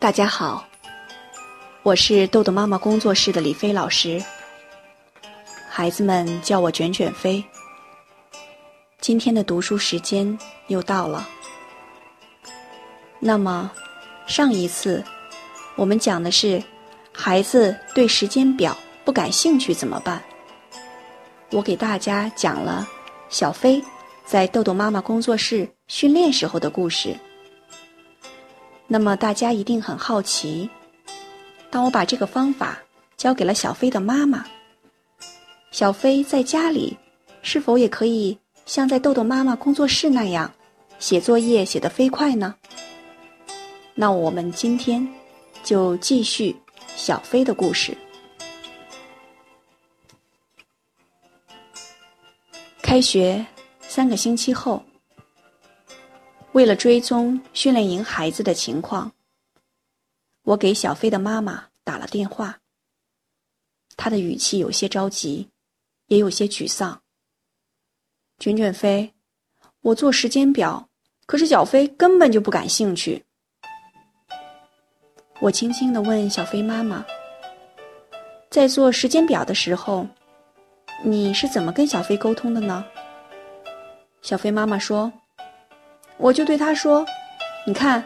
大家好，我是豆豆妈妈工作室的李飞老师。孩子们叫我卷卷飞。今天的读书时间又到了。那么，上一次我们讲的是孩子对时间表不感兴趣怎么办？我给大家讲了小飞在豆豆妈妈工作室训练时候的故事。那么大家一定很好奇，当我把这个方法教给了小飞的妈妈，小飞在家里是否也可以像在豆豆妈妈工作室那样写作业写得飞快呢？那我们今天就继续小飞的故事。开学三个星期后。为了追踪训练营孩子的情况，我给小飞的妈妈打了电话。她的语气有些着急，也有些沮丧。卷卷飞，我做时间表，可是小飞根本就不感兴趣。我轻轻地问小飞妈妈：“在做时间表的时候，你是怎么跟小飞沟通的呢？”小飞妈妈说。我就对他说：“你看，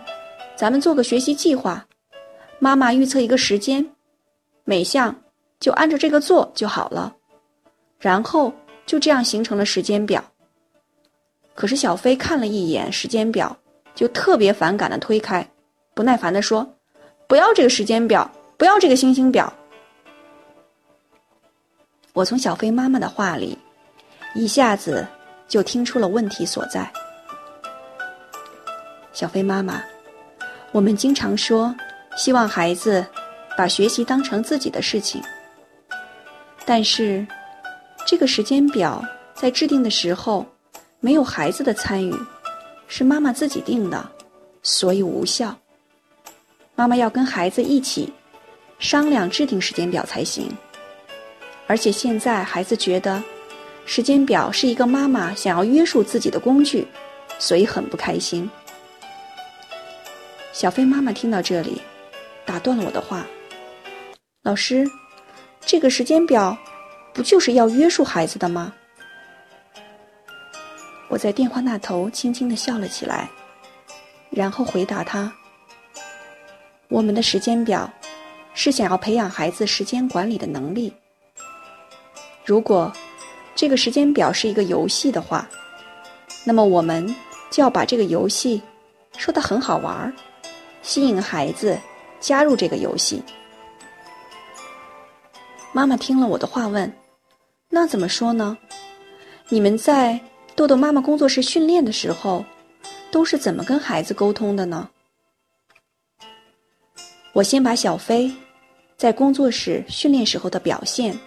咱们做个学习计划，妈妈预测一个时间，每项就按照这个做就好了，然后就这样形成了时间表。”可是小飞看了一眼时间表，就特别反感的推开，不耐烦的说：“不要这个时间表，不要这个星星表。”我从小飞妈妈的话里，一下子就听出了问题所在。小飞妈妈，我们经常说，希望孩子把学习当成自己的事情。但是，这个时间表在制定的时候没有孩子的参与，是妈妈自己定的，所以无效。妈妈要跟孩子一起商量制定时间表才行。而且现在孩子觉得，时间表是一个妈妈想要约束自己的工具，所以很不开心。小飞妈妈听到这里，打断了我的话：“老师，这个时间表不就是要约束孩子的吗？”我在电话那头轻轻的笑了起来，然后回答他：“我们的时间表是想要培养孩子时间管理的能力。如果这个时间表是一个游戏的话，那么我们就要把这个游戏说的很好玩儿。”吸引孩子加入这个游戏。妈妈听了我的话，问：“那怎么说呢？你们在豆豆妈妈工作室训练的时候，都是怎么跟孩子沟通的呢？”我先把小飞在工作室训练时候的表现，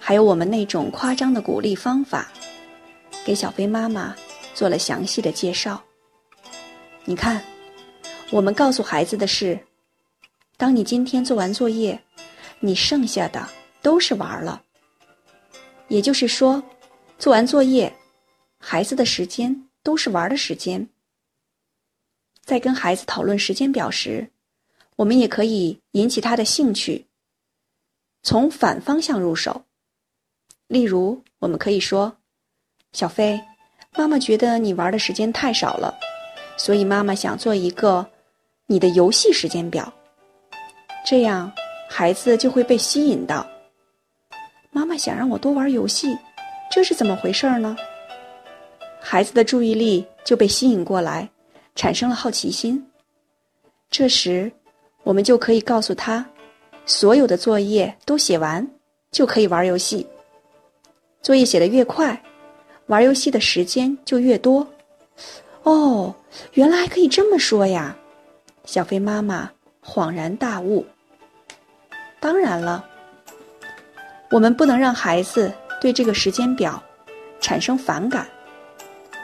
还有我们那种夸张的鼓励方法，给小飞妈妈做了详细的介绍。你看。我们告诉孩子的是：当你今天做完作业，你剩下的都是玩了。也就是说，做完作业，孩子的时间都是玩的时间。在跟孩子讨论时间表时，我们也可以引起他的兴趣，从反方向入手。例如，我们可以说：“小飞，妈妈觉得你玩的时间太少了，所以妈妈想做一个。”你的游戏时间表，这样孩子就会被吸引到。妈妈想让我多玩游戏，这是怎么回事呢？孩子的注意力就被吸引过来，产生了好奇心。这时，我们就可以告诉他，所有的作业都写完，就可以玩游戏。作业写得越快，玩游戏的时间就越多。哦，原来还可以这么说呀！小飞妈妈恍然大悟。当然了，我们不能让孩子对这个时间表产生反感。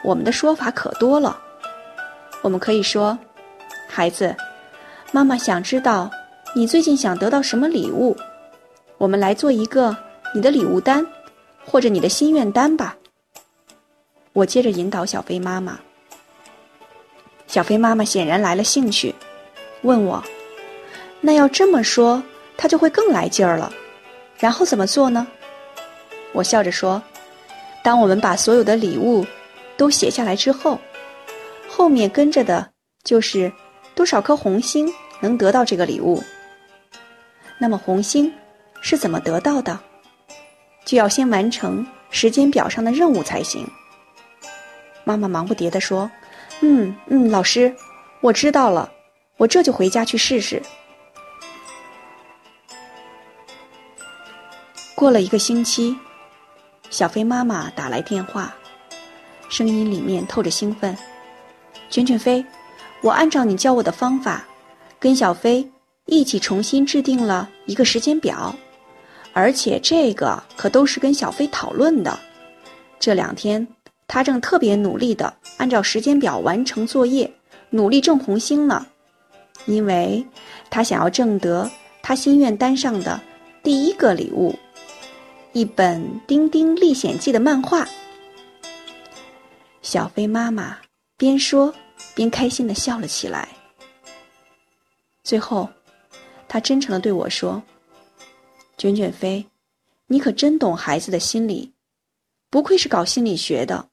我们的说法可多了。我们可以说：“孩子，妈妈想知道你最近想得到什么礼物，我们来做一个你的礼物单，或者你的心愿单吧。”我接着引导小飞妈妈。小飞妈妈显然来了兴趣。问我，那要这么说，他就会更来劲儿了。然后怎么做呢？我笑着说：“当我们把所有的礼物都写下来之后，后面跟着的就是多少颗红星能得到这个礼物。那么红星是怎么得到的？就要先完成时间表上的任务才行。”妈妈忙不迭地说：“嗯嗯，老师，我知道了，我这就回家去试试。”过了一个星期，小飞妈妈打来电话，声音里面透着兴奋：“卷卷飞，我按照你教我的方法，跟小飞一起重新制定了一个时间表，而且这个可都是跟小飞讨论的。这两天他正特别努力的按照时间表完成作业，努力挣红星呢，因为他想要挣得他心愿单上的第一个礼物。”一本《丁丁历险记》的漫画，小飞妈妈边说边开心的笑了起来。最后，她真诚的对我说：“卷卷飞，你可真懂孩子的心理，不愧是搞心理学的。”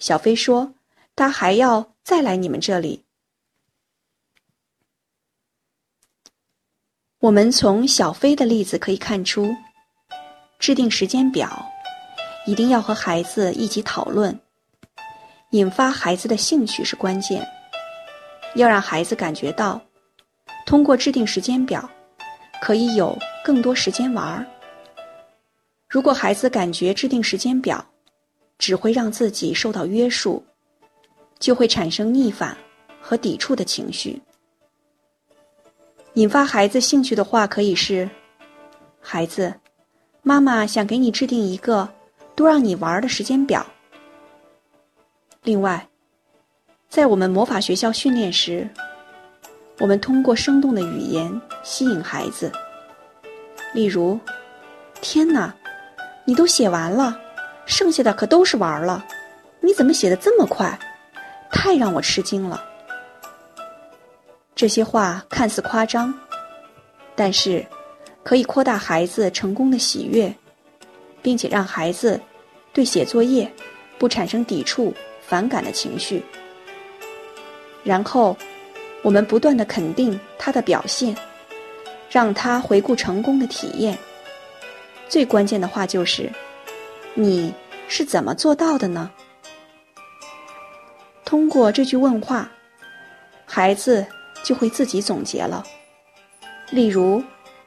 小飞说：“他还要再来你们这里。”我们从小飞的例子可以看出。制定时间表，一定要和孩子一起讨论，引发孩子的兴趣是关键。要让孩子感觉到，通过制定时间表，可以有更多时间玩儿。如果孩子感觉制定时间表只会让自己受到约束，就会产生逆反和抵触的情绪。引发孩子兴趣的话，可以是：孩子。妈妈想给你制定一个多让你玩的时间表。另外，在我们魔法学校训练时，我们通过生动的语言吸引孩子。例如：“天哪，你都写完了，剩下的可都是玩了，你怎么写的这么快？太让我吃惊了。”这些话看似夸张，但是。可以扩大孩子成功的喜悦，并且让孩子对写作业不产生抵触、反感的情绪。然后，我们不断的肯定他的表现，让他回顾成功的体验。最关键的话就是：“你是怎么做到的呢？”通过这句问话，孩子就会自己总结了。例如。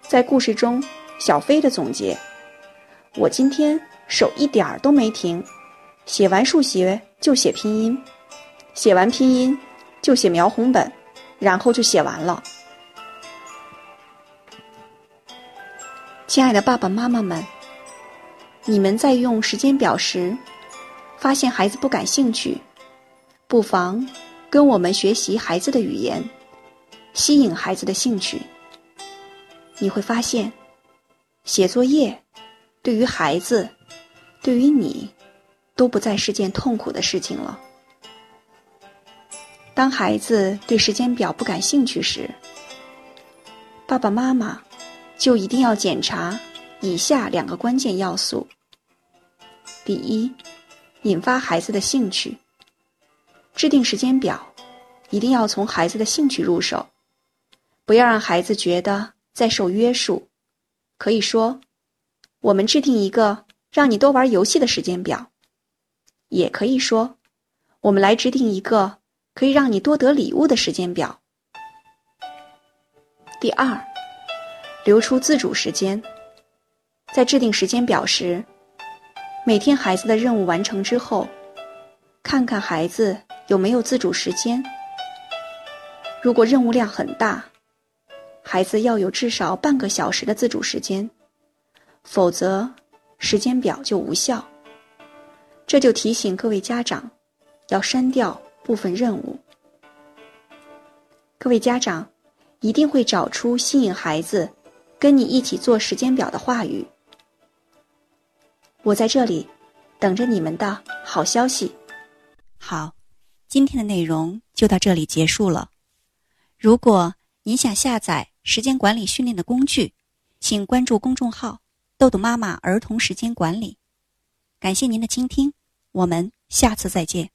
在故事中，小飞的总结：我今天手一点儿都没停，写完数学就写拼音，写完拼音就写描红本，然后就写完了。亲爱的爸爸妈妈们，你们在用时间表时，发现孩子不感兴趣，不妨跟我们学习孩子的语言，吸引孩子的兴趣。你会发现，写作业对于孩子，对于你，都不再是件痛苦的事情了。当孩子对时间表不感兴趣时，爸爸妈妈就一定要检查以下两个关键要素：第一，引发孩子的兴趣。制定时间表，一定要从孩子的兴趣入手，不要让孩子觉得。在受约束，可以说，我们制定一个让你多玩游戏的时间表；也可以说，我们来制定一个可以让你多得礼物的时间表。第二，留出自主时间。在制定时间表时，每天孩子的任务完成之后，看看孩子有没有自主时间。如果任务量很大，孩子要有至少半个小时的自主时间，否则时间表就无效。这就提醒各位家长，要删掉部分任务。各位家长一定会找出吸引孩子跟你一起做时间表的话语。我在这里等着你们的好消息。好，今天的内容就到这里结束了。如果你想下载。时间管理训练的工具，请关注公众号“豆豆妈妈儿童时间管理”。感谢您的倾听，我们下次再见。